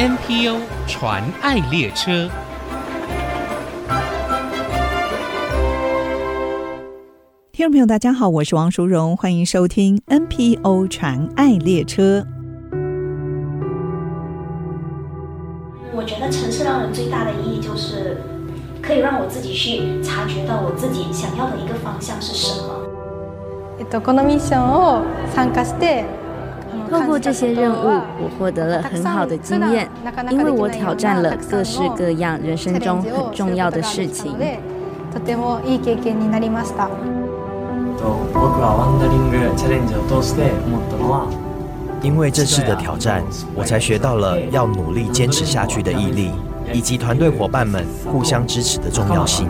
NPO 传爱列车。听众朋友，大家好，我是王淑荣，欢迎收听 NPO 传爱列车。我觉得城市让人最大的意义就是，可以让我自己去察觉到我自己想要的一个方向是什么。透过这些任务，我获得了很好的经验，因为我挑战了各式各样人生中很重要的事情。因为这次的挑战，我才学到了要努力坚持下去的毅力，以及团队伙伴们互相支持的重要性。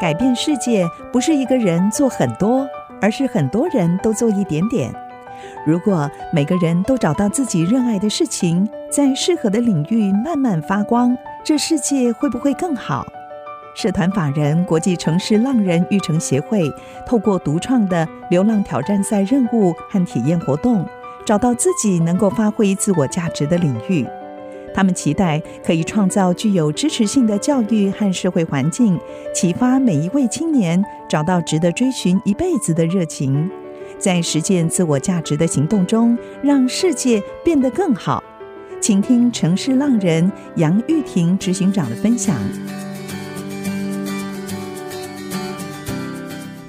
改变世界不是一个人做很多，而是很多人都做一点点。如果每个人都找到自己热爱的事情，在适合的领域慢慢发光，这世界会不会更好？社团法人国际城市浪人育成协会，透过独创的流浪挑战赛任务和体验活动，找到自己能够发挥自我价值的领域。他们期待可以创造具有支持性的教育和社会环境，启发每一位青年找到值得追寻一辈子的热情，在实践自我价值的行动中，让世界变得更好。请听城市浪人杨玉婷执行长的分享。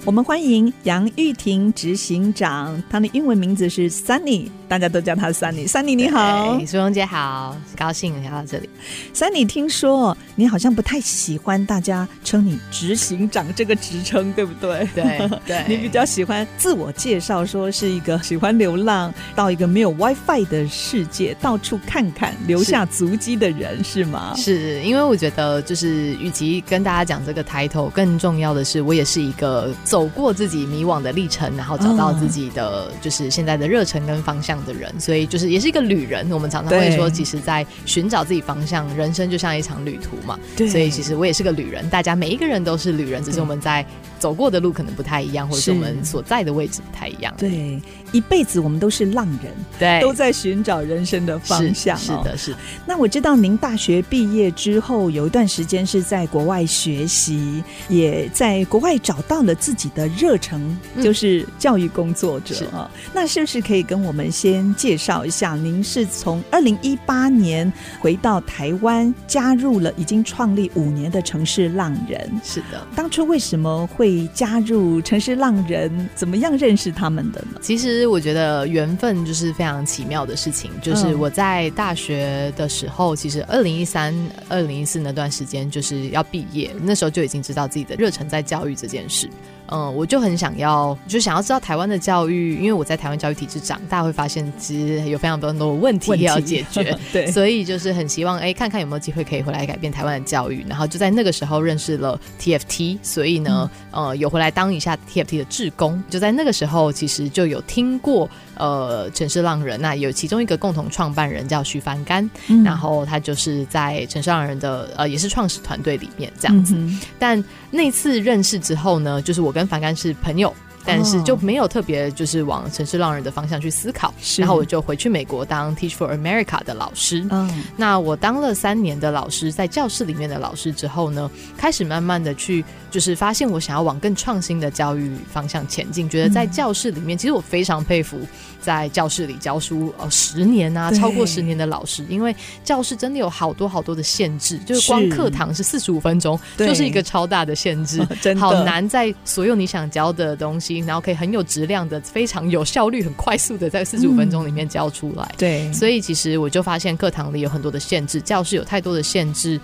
我们欢迎杨玉婷执行长，她的英文名字是 Sunny，大家都叫他 Sunny。Sunny 你好，苏荣姐好，高兴来到这里。Sunny 听说你好像不太喜欢大家称你执行长这个职称，对不对？对对，你比较喜欢自我介绍，说是一个喜欢流浪到一个没有 WiFi 的世界，到处看看，留下足迹的人，是，是吗？是因为我觉得，就是与其跟大家讲这个 title，更重要的是，我也是一个走过自己迷惘的历程，然后找到自己的就是现在的热忱跟方向的人，所以就是也是一个旅人。我们常常会说，其实，在寻找自己方向，人生就像一场旅途嘛。对，所以其实我也是个旅人，大家每一个人都是旅人，只是我们在走过的路可能不太一样，或者是我们所在的位置不太一样。对，一辈子我们都是浪人，对，都在寻找人生的方向。是，是的，是的。那我知道您大学毕业之后有一段时间是在国外学习，也在国外找到了自己的热忱，就是教育工作者啊。嗯、那是不是可以跟我们先介绍一下？您是从二零一八年回到台湾，加入了已经创立五年的城市浪人。是的，当初为什么会加入城市浪人？怎么样认识他们的呢？其实我觉得缘分就是非常奇妙的事情。就是我在大学的时候，其实二零一三、二零一四那段时间就是要毕业，那时候就已经知道自己的热忱在教育这件事。嗯，我就很想要，就想要知道台湾的教育，因为我在台湾教育体制长大，会发现其实有非常多很多问题要解决，对，所以就是很希望哎，看看有没有机会可以回来改变台湾的教育。然后就在那个时候认识了 TFT，所以呢，嗯、呃，有回来当一下 TFT 的志工。就在那个时候，其实就有听过呃城市浪人，那有其中一个共同创办人叫徐凡干，嗯、然后他就是在城市浪人的呃也是创始团队里面这样子。嗯、但那次认识之后呢，就是我跟跟梵干是朋友，但是就没有特别就是往城市浪人的方向去思考。然后我就回去美国当 Teach for America 的老师。嗯，那我当了三年的老师，在教室里面的老师之后呢，开始慢慢的去。就是发现我想要往更创新的教育方向前进，觉得在教室里面，其实我非常佩服在教室里教书呃十年啊，超过十年的老师，因为教室真的有好多好多的限制，就是光课堂是四十五分钟，就是一个超大的限制，真的好难在所有你想教的东西，然后可以很有质量的、非常有效率、很快速的在四十五分钟里面教出来。对，所以其实我就发现课堂里有很多的限制，教室有太多的限制。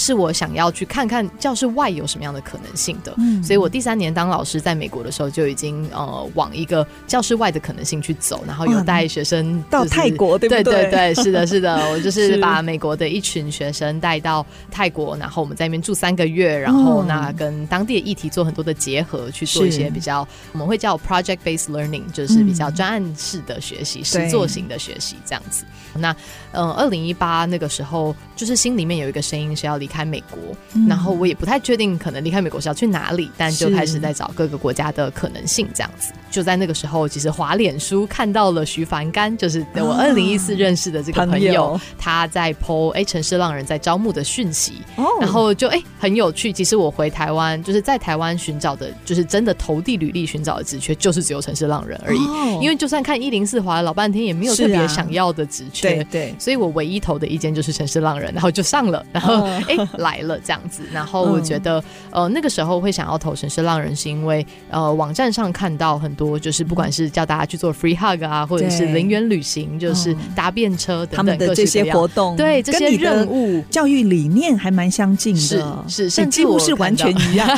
是我想要去看看教室外有什么样的可能性的，嗯，所以我第三年当老师在美国的时候就已经呃往一个教室外的可能性去走，然后有带学生到泰国，对不对？对？对对，是的，是的，我就是把美国的一群学生带到泰国，然后我们在那边住三个月，然后那跟当地的议题做很多的结合，去做一些比较我们会叫 project based learning，就是比较专案式的学习、实作型的学习这样子。那嗯，二零一八那个时候，就是心里面有一个声音是要离开美国，嗯、然后我也不太确定可能离开美国是要去哪里，但就开始在找各个国家的可能性这样子。就在那个时候，其实滑脸书看到了徐凡干，就是我二零一四认识的这个朋友，他在 po 哎，城市浪人在招募的讯息，哦、然后就哎很有趣。其实我回台湾就是在台湾寻找的，就是真的投递履历寻找的职缺，就是只有城市浪人而已。哦、因为就算看一零四滑了老半天，也没有特别想要的职缺，对、啊、对，所以我唯一投的一间就是城市浪人，然后就上了，然后哎、哦、来了这样子。然后我觉得、嗯、呃那个时候会想要投城市浪人，是因为呃网站上看到很多就是不管是叫大家去做 free hug 啊，或者是零元旅行，就是搭便车等等各式各样，他们的这些活动，对这些任务。教育理念还蛮相近的，是是，甚至几乎是完全一样。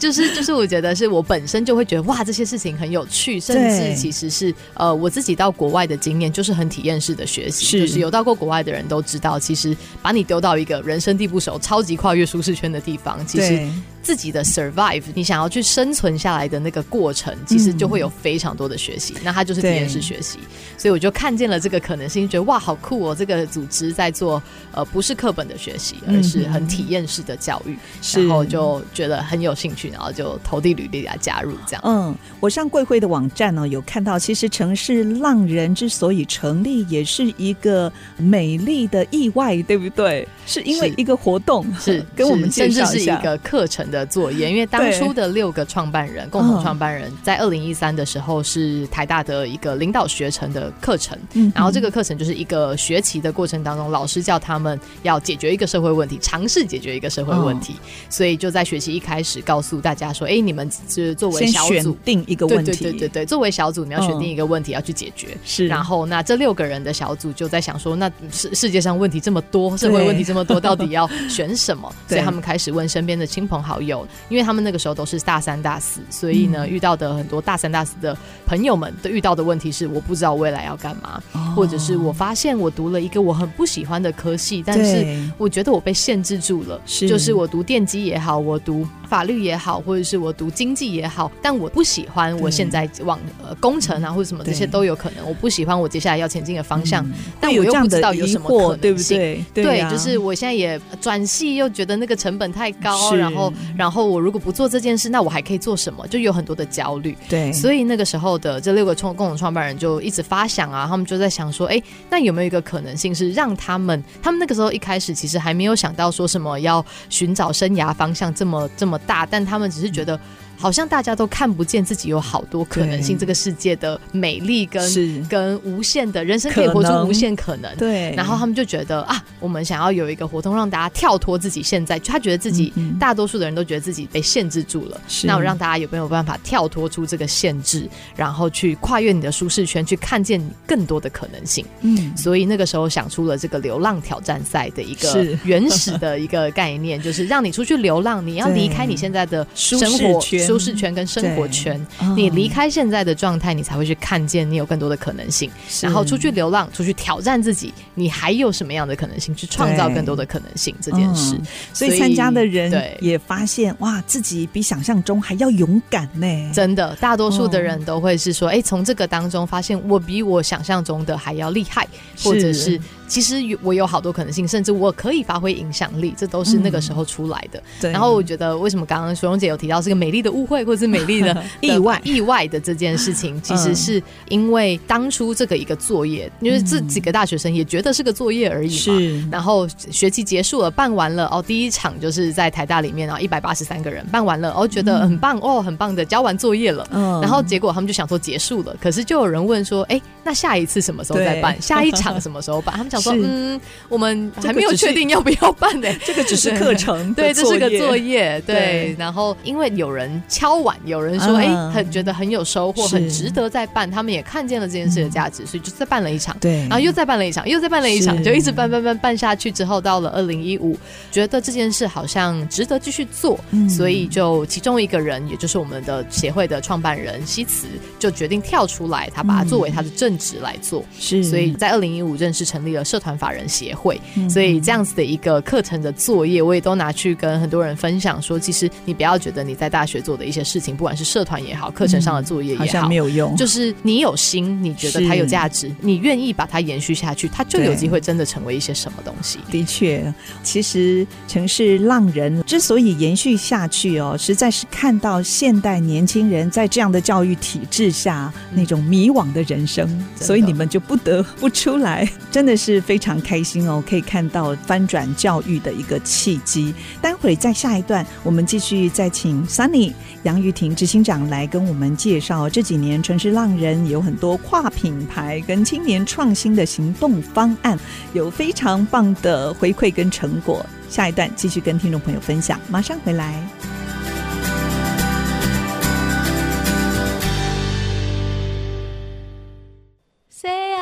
就 是就是，我觉得是我本身就会觉得哇，这些事情很有趣，甚至其实是呃我自己到国外的经验，就是很体验式的学习。是。就是有到过国外的人都知道，其实把你丢到一个人生地不熟、超级跨越舒适圈的地方，其实。自己的 survive，你想要去生存下来的那个过程，其实就会有非常多的学习。嗯、那它就是体验式学习，所以我就看见了这个可能性，觉得哇，好酷哦！这个组织在做呃，不是课本的学习，而是很体验式的教育，嗯、然后就觉得很有兴趣，然后就投递履历来加入这样。嗯，我上贵会的网站呢，有看到，其实城市浪人之所以成立，也是一个美丽的意外，对不对？是因为一个活动，是跟我们介绍一下，甚至是一个课程的。的作业，因为当初的六个创办人，共同创办人在二零一三的时候是台大的一个领导学程的课程，嗯，然后这个课程就是一个学期的过程当中，老师叫他们要解决一个社会问题，尝试解决一个社会问题，所以就在学期一开始告诉大家说，哎，你们是作为小组。定一个问题，对对对对，作为小组你要选定一个问题要去解决，是，然后那这六个人的小组就在想说，那世世界上问题这么多，社会问题这么多，到底要选什么？所以他们开始问身边的亲朋好友。有，因为他们那个时候都是大三、大四，所以呢，遇到的很多大三、大四的朋友们都遇到的问题是，我不知道未来要干嘛，哦、或者是我发现我读了一个我很不喜欢的科系，但是我觉得我被限制住了，是。就是我读电机也好，我读法律也好，或者是我读经济也好，但我不喜欢我现在往呃工程啊或者什么这些都有可能，我不喜欢我接下来要前进的方向，嗯、但我又不知道有什么可能性，对不对？对，啊、对，就是我现在也转系，又觉得那个成本太高，然后。然后我如果不做这件事，那我还可以做什么？就有很多的焦虑。对，所以那个时候的这六个创共同创办人就一直发想啊，他们就在想说，哎，那有没有一个可能性是让他们？他们那个时候一开始其实还没有想到说什么要寻找生涯方向这么这么大，但他们只是觉得。好像大家都看不见自己有好多可能性，这个世界的美丽跟跟无限的人生可以活出无限可能。对，然后他们就觉得啊，我们想要有一个活动让大家跳脱自己现在，他觉得自己大多数的人都觉得自己被限制住了。是，那我让大家有没有办法跳脱出这个限制，然后去跨越你的舒适圈，去看见更多的可能性？嗯，所以那个时候想出了这个流浪挑战赛的一个原始的一个概念，就是让你出去流浪，你要离开你现在的生活圈。舒适圈跟生活圈，你离开现在的状态，你才会去看见你有更多的可能性。然后出去流浪，出去挑战自己，你还有什么样的可能性？去创造更多的可能性这件事。所以参加的人也发现，哇，自己比想象中还要勇敢呢。真的，大多数的人都会是说，哎，从这个当中发现，我比我想象中的还要厉害，或者是。其实我有好多可能性，甚至我可以发挥影响力，这都是那个时候出来的。对。然后我觉得，为什么刚刚淑蓉姐有提到是个美丽的误会，或者是美丽 的意外、意外的这件事情，其实是因为当初这个一个作业，因为这几个大学生也觉得是个作业而已嘛。是。然后学期结束了，办完了哦，第一场就是在台大里面啊，一百八十三个人办完了，哦，觉得很棒哦，很棒的交完作业了。嗯。然后结果他们就想说结束了，可是就有人问说，哎，那下一次什么时候再办？下一场什么时候办？他们想。说嗯，我们还没有确定要不要办呢。这个只是课程，对，这是个作业，对。然后因为有人敲碗，有人说哎，很觉得很有收获，很值得再办。他们也看见了这件事的价值，所以就再办了一场。对，然后又再办了一场，又再办了一场，就一直办办办办下去。之后到了二零一五，觉得这件事好像值得继续做，所以就其中一个人，也就是我们的协会的创办人西慈，就决定跳出来，他把它作为他的正性质来做。是，所以在二零一五正式成立了社团法人协会。所以这样子的一个课程的作业，我也都拿去跟很多人分享，说其实你不要觉得你在大学做的一些事情，不管是社团也好，课程上的作业也好，好像没有用。就是你有心，你觉得它有价值，你愿意把它延续下去，它就有机会真的成为一些什么东西。的确，其实城市浪人之所以延续下去哦，实在是看到现代年轻人在这样的教育体制下那种迷惘的人生，所以你们就不得不出来，真的是非常开心哦，可以看到翻转教育的一个契机。待会在下一段，我们继续再请 Sunny 杨玉婷执行长来跟我们介绍这几年城市浪人有很多跨品牌跟青年创新的行动方案，有非常棒的回馈跟成果。下一段继续跟听众朋友分享，马上回来。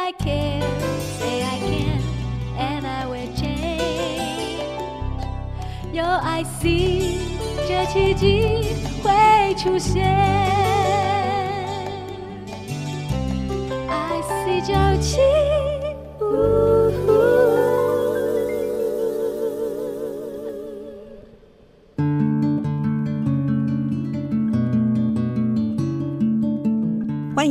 I can, say I can, and I will change. 有 I see，这奇迹会出现。I see 97。欢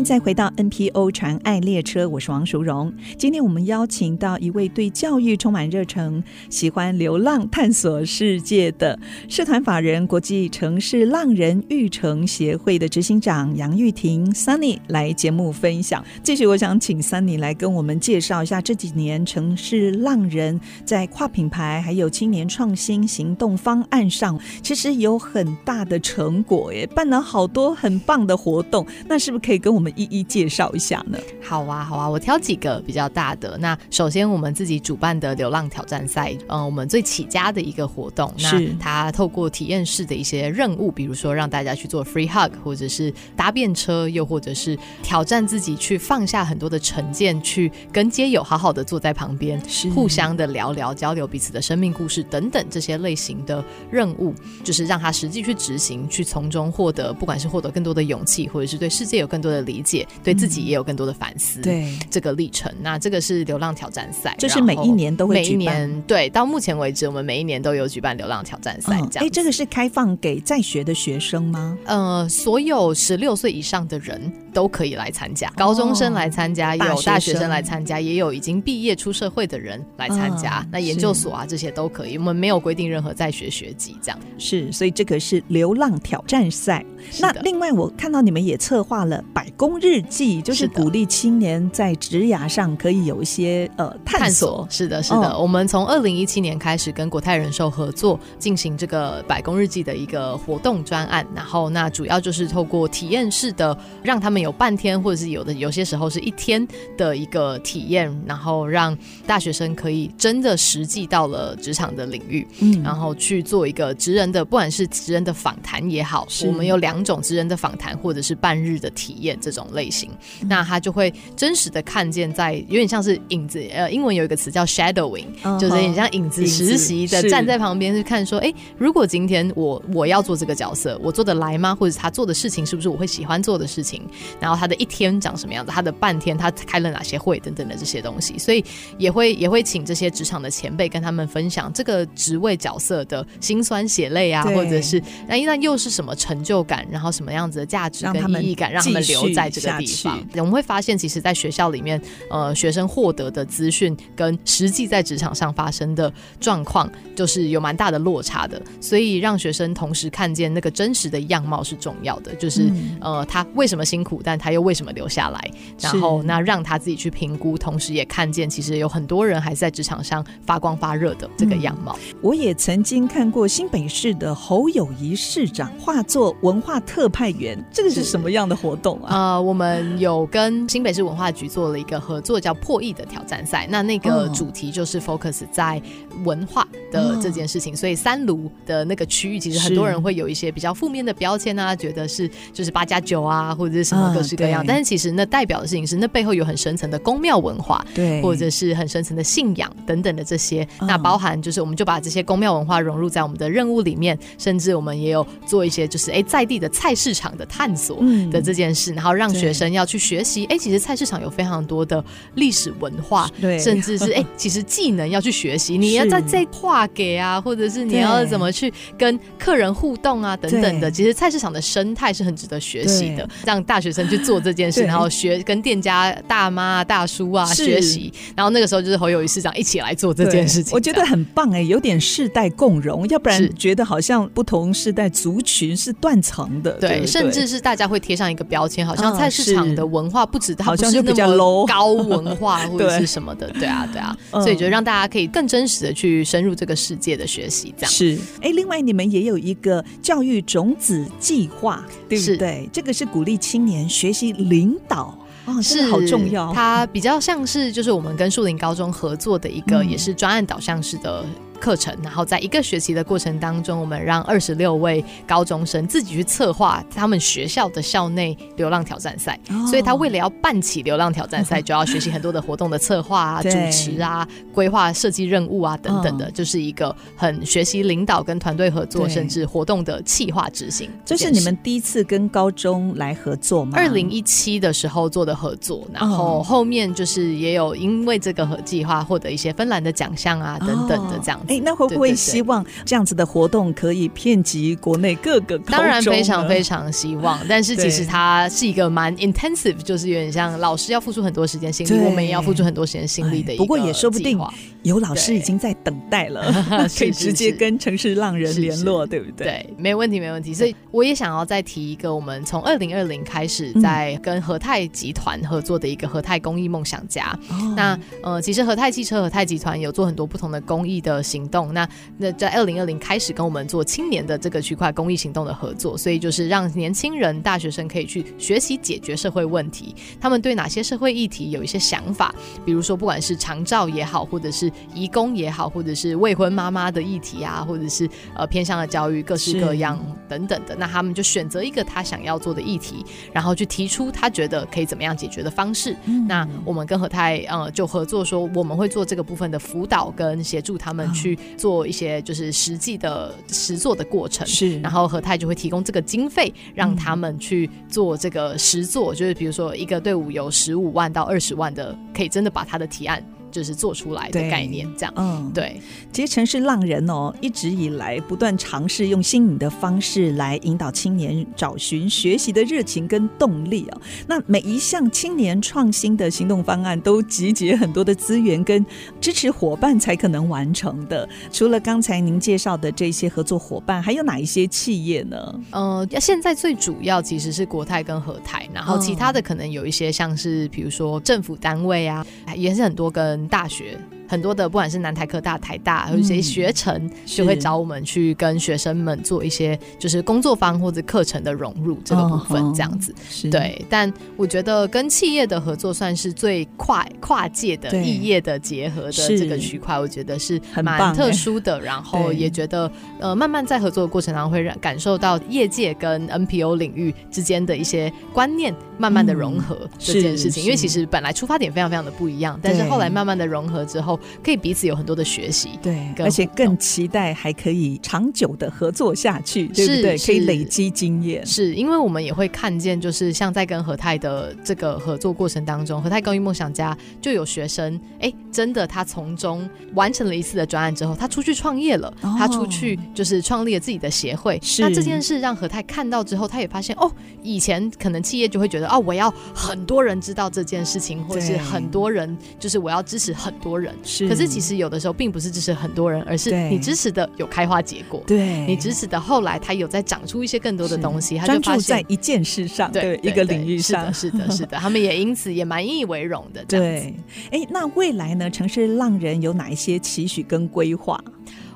再回到 NPO 传爱列车，我是王淑荣。今天我们邀请到一位对教育充满热忱、喜欢流浪探索世界的社团法人国际城市浪人育成协会的执行长杨玉婷 Sunny 来节目分享。继续，我想请 Sunny 来跟我们介绍一下这几年城市浪人在跨品牌还有青年创新行动方案上，其实有很大的成果耶，办了好多很棒的活动。那是不是可以跟我们一一介绍一下呢？好啊，好啊，我挑几个比较大的。那首先，我们自己主办的流浪挑战赛，嗯，我们最起家的一个活动，那它透过体验式的一些任务，比如说让大家去做 free hug，或者是搭便车，又或者是挑战自己去放下很多的成见，去跟街友好好的坐在旁边，是互相的聊聊，交流彼此的生命故事等等这些类型的任务，就是让他实际去执行，去从中获得，不管是获得更多的勇气，或者是对世界有更多的理。对自己也有更多的反思。对这个历程，那这个是流浪挑战赛，就是每一年都会举办。每一年对，到目前为止，我们每一年都有举办流浪挑战赛。这样，哎，这个是开放给在学的学生吗？呃，所有十六岁以上的人都可以来参加，高中生来参加，也有大学生来参加，也有已经毕业出社会的人来参加。那研究所啊，这些都可以。我们没有规定任何在学学籍，这样是。所以这个是流浪挑战赛。那另外，我看到你们也策划了百工日记，就是鼓励青年在职涯上可以有一些呃探索。是的，是的。哦、我们从二零一七年开始跟国泰人寿合作进行这个百工日记的一个活动专案，然后那主要就是透过体验式的，让他们有半天或者是有的有些时候是一天的一个体验，然后让大学生可以真的实际到了职场的领域，嗯，然后去做一个职人的，不管是职人的访谈也好，我们有。两种职人的访谈，或者是半日的体验这种类型，那他就会真实的看见，在有点像是影子，呃，英文有一个词叫 shadowing，、uh huh. 就是有点像影子实习的站在旁边去看，说，哎、欸，如果今天我我要做这个角色，我做得来吗？或者他做的事情是不是我会喜欢做的事情？然后他的一天长什么样子？他的半天他开了哪些会等等的这些东西，所以也会也会请这些职场的前辈跟他们分享这个职位角色的辛酸血泪啊，或者是那那又是什么成就感？然后什么样子的价值跟意义感，让他们留在这个地方？我们会发现，其实，在学校里面，呃，学生获得的资讯跟实际在职场上发生的状况，就是有蛮大的落差的。所以，让学生同时看见那个真实的样貌是重要的。就是，嗯、呃，他为什么辛苦，但他又为什么留下来？然后，那让他自己去评估，同时也看见，其实有很多人还是在职场上发光发热的这个样貌。嗯、我也曾经看过新北市的侯友谊市长化作文化特派员，这个是什么样的活动啊？呃，我们有跟新北市文化局做了一个合作，叫破译的挑战赛。那那个主题就是 focus 在文化的这件事情，哦、所以三卢的那个区域，其实很多人会有一些比较负面的标签啊，觉得是就是八加九啊，或者是什么各式各样。啊、但是其实那代表的事情是，那背后有很深层的宫庙文化，对，或者是很深层的信仰等等的这些。哦、那包含就是，我们就把这些宫庙文化融入在我们的任务里面，甚至我们也有做一些就是哎在地的菜市场的探索的这件事，然后要让学生要去学习，哎，其实菜市场有非常多的历史文化，对，甚至是 哎，其实技能要去学习，你要在这画给啊，或者是你要怎么去跟客人互动啊，等等的，其实菜市场的生态是很值得学习的，让大学生去做这件事，然后学跟店家大妈大叔啊学习，然后那个时候就是侯友谊市长一起来做这件事情，我觉得很棒哎，有点世代共融，要不然觉得好像不同世代族群是断层的，对，甚至是大家会贴上一个标签，好像菜市场的文化不止它不是那么高文化或者是 什么的，对啊对啊，所以就让大家可以更真实的去深入这个世界的学习，这样是。哎，另外你们也有一个教育种子计划，对不对？这个是鼓励青年学习领导。哦，是好重要。它比较像是就是我们跟树林高中合作的一个，也是专案导向式的。课程，然后在一个学期的过程当中，我们让二十六位高中生自己去策划他们学校的校内流浪挑战赛。哦、所以他为了要办起流浪挑战赛，就要学习很多的活动的策划啊、主持啊、规划设计任务啊等等的，就是一个很学习领导跟团队合作，甚至活动的企划执行。这是你们第一次跟高中来合作吗？二零一七的时候做的合作，然后后面就是也有因为这个合计划获得一些芬兰的奖项啊等等的这样子。哎，那会不会希望这样子的活动可以遍及国内各个高？当然非常非常希望，但是其实它是一个蛮 intensive，就是有点像老师要付出很多时间心力，我们也要付出很多时间心力的一个。不过也说不定有老师已经在等待了，可以直接跟城市浪人联络，对不对？对，没问题，没问题。所以我也想要再提一个，我们从二零二零开始在跟和泰集团合作的一个和泰公益梦想家。那呃，其实和泰汽车、和泰集团有做很多不同的公益的行动。那那在二零二零开始跟我们做青年的这个区块公益行动的合作，所以就是让年轻人、大学生可以去学习解决社会问题。他们对哪些社会议题有一些想法，比如说不管是长照也好，或者是移工也好，或者是未婚妈妈的议题啊，或者是呃偏向的教育，各式各样等等的。那他们就选择一个他想要做的议题，然后去提出他觉得可以怎么样解决的方式。嗯、那我们跟和泰呃就合作说，我们会做这个部分的辅导跟协助他们去。做一些就是实际的实作的过程，是，然后和泰就会提供这个经费，让他们去做这个实作，嗯、就是比如说一个队伍有十五万到二十万的，可以真的把他的提案。就是做出来的概念，这样，嗯，对。其实城市浪人哦，一直以来不断尝试用新颖的方式来引导青年找寻学习的热情跟动力哦。那每一项青年创新的行动方案，都集结很多的资源跟支持伙伴才可能完成的。除了刚才您介绍的这些合作伙伴，还有哪一些企业呢？呃，现在最主要其实是国泰跟和泰，然后其他的可能有一些像是比如说政府单位啊，也是很多跟。大学。很多的不管是南台科大、台大，还有一些学程就会找我们去跟学生们做一些就是工作坊或者课程的融入这个部分，这样子。哦、对，但我觉得跟企业的合作算是最跨跨界的异业的结合的这个区块，我觉得是蛮特殊的。然后也觉得呃，慢慢在合作的过程当中会让感受到业界跟 NPO 领域之间的一些观念慢慢的融合这件事情。因为其实本来出发点非常非常的不一样，但是后来慢慢的融合之后。可以彼此有很多的学习，对，而且更期待还可以长久的合作下去，对不对？可以累积经验，是因为我们也会看见，就是像在跟何泰的这个合作过程当中，何泰公益梦想家就有学生，哎，真的他从中完成了一次的专案之后，他出去创业了，哦、他出去就是创立了自己的协会。是那这件事让何泰看到之后，他也发现，哦，以前可能企业就会觉得，哦，我要很多人知道这件事情，或者是很多人，就是我要支持很多人。是，可是其实有的时候并不是支持很多人，而是你支持的有开花结果。对，你支持的后来他有在长出一些更多的东西，他就专注在一件事上，对，一个领域上。是的，是的，是的，他们也因此也蛮引以为荣的。对，哎，那未来呢？城市浪人有哪一些期许跟规划？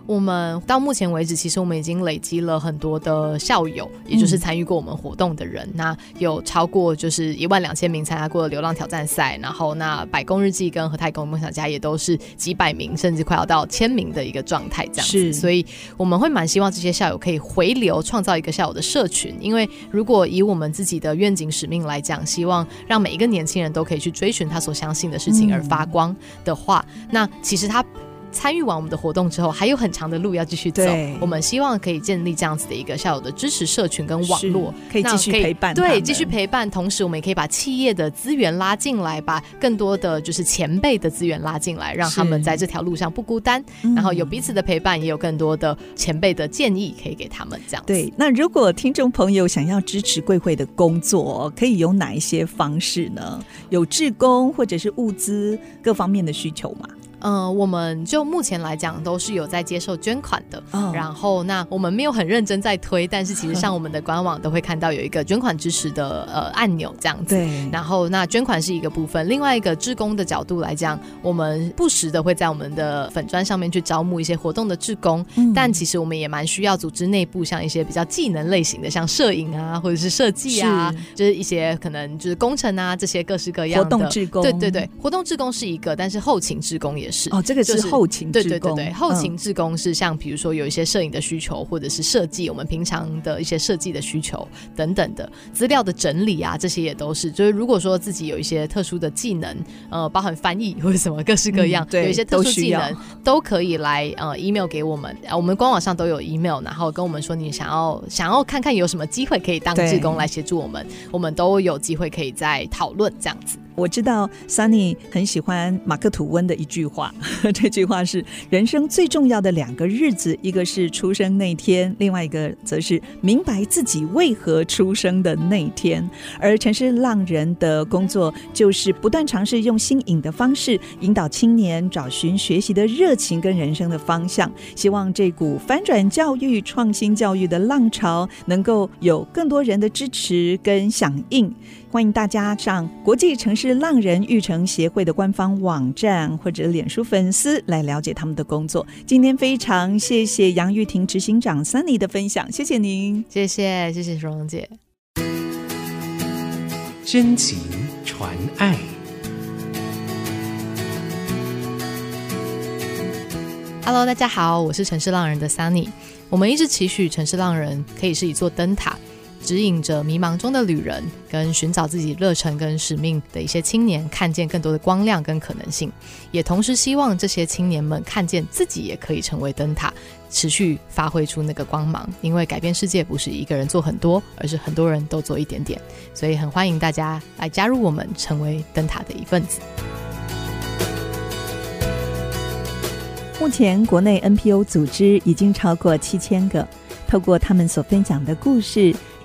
我们到目前为止，其实我们已经累积了很多的校友，也就是参与过我们活动的人。嗯、那有超过就是一万两千名参加过的流浪挑战赛，然后那百工日记跟和泰公梦想家也都是几百名，甚至快要到千名的一个状态这样子。是所以我们会蛮希望这些校友可以回流，创造一个校友的社群。因为如果以我们自己的愿景使命来讲，希望让每一个年轻人都可以去追寻他所相信的事情而发光的话，嗯、那其实他。参与完我们的活动之后，还有很长的路要继续走。我们希望可以建立这样子的一个校友的支持社群跟网络，可以继续陪伴。对，继续陪伴。同时，我们也可以把企业的资源拉进来，把更多的就是前辈的资源拉进来，让他们在这条路上不孤单。然后有彼此的陪伴，也有更多的前辈的建议可以给他们。这样对。那如果听众朋友想要支持贵会的工作，可以有哪一些方式呢？有志工或者是物资各方面的需求吗？嗯、呃，我们就目前来讲都是有在接受捐款的。哦、然后，那我们没有很认真在推，但是其实上我们的官网都会看到有一个捐款支持的呃按钮这样子。对。然后，那捐款是一个部分，另外一个志工的角度来讲，我们不时的会在我们的粉砖上面去招募一些活动的志工。嗯。但其实我们也蛮需要组织内部像一些比较技能类型的，像摄影啊，或者是设计啊，是就是一些可能就是工程啊这些各式各样的活动志工。对对对，活动志工是一个，但是后勤志工也是。哦，这个是后勤。对对对对，后勤志工是像比如说有一些摄影的需求，或者是设计我们平常的一些设计的需求等等的资料的整理啊，这些也都是。就是如果说自己有一些特殊的技能，呃，包含翻译或者什么各式各样，嗯、对，有一些特殊技能都，都可以来呃 email 给我们，我们官网上都有 email，然后跟我们说你想要想要看看有什么机会可以当志工来协助我们，我们都有机会可以再讨论这样子。我知道 Sunny 很喜欢马克吐温的一句话，这句话是人生最重要的两个日子，一个是出生那天，另外一个则是明白自己为何出生的那天。而城市浪人的工作就是不断尝试用新颖的方式引导青年找寻学习的热情跟人生的方向，希望这股翻转教育、创新教育的浪潮能够有更多人的支持跟响应。欢迎大家上国际城市浪人育成协会的官方网站或者脸书粉丝来了解他们的工作。今天非常谢谢杨玉婷执行长 Sunny 的分享，谢谢您，谢谢谢谢蓉蓉姐。真情传爱，Hello，大家好，我是城市浪人的 Sunny。我们一直期许城市浪人可以是一座灯塔。指引着迷茫中的旅人，跟寻找自己热忱跟使命的一些青年，看见更多的光亮跟可能性，也同时希望这些青年们看见自己也可以成为灯塔，持续发挥出那个光芒。因为改变世界不是一个人做很多，而是很多人都做一点点。所以很欢迎大家来加入我们，成为灯塔的一份子。目前国内 NPO 组织已经超过七千个，透过他们所分享的故事。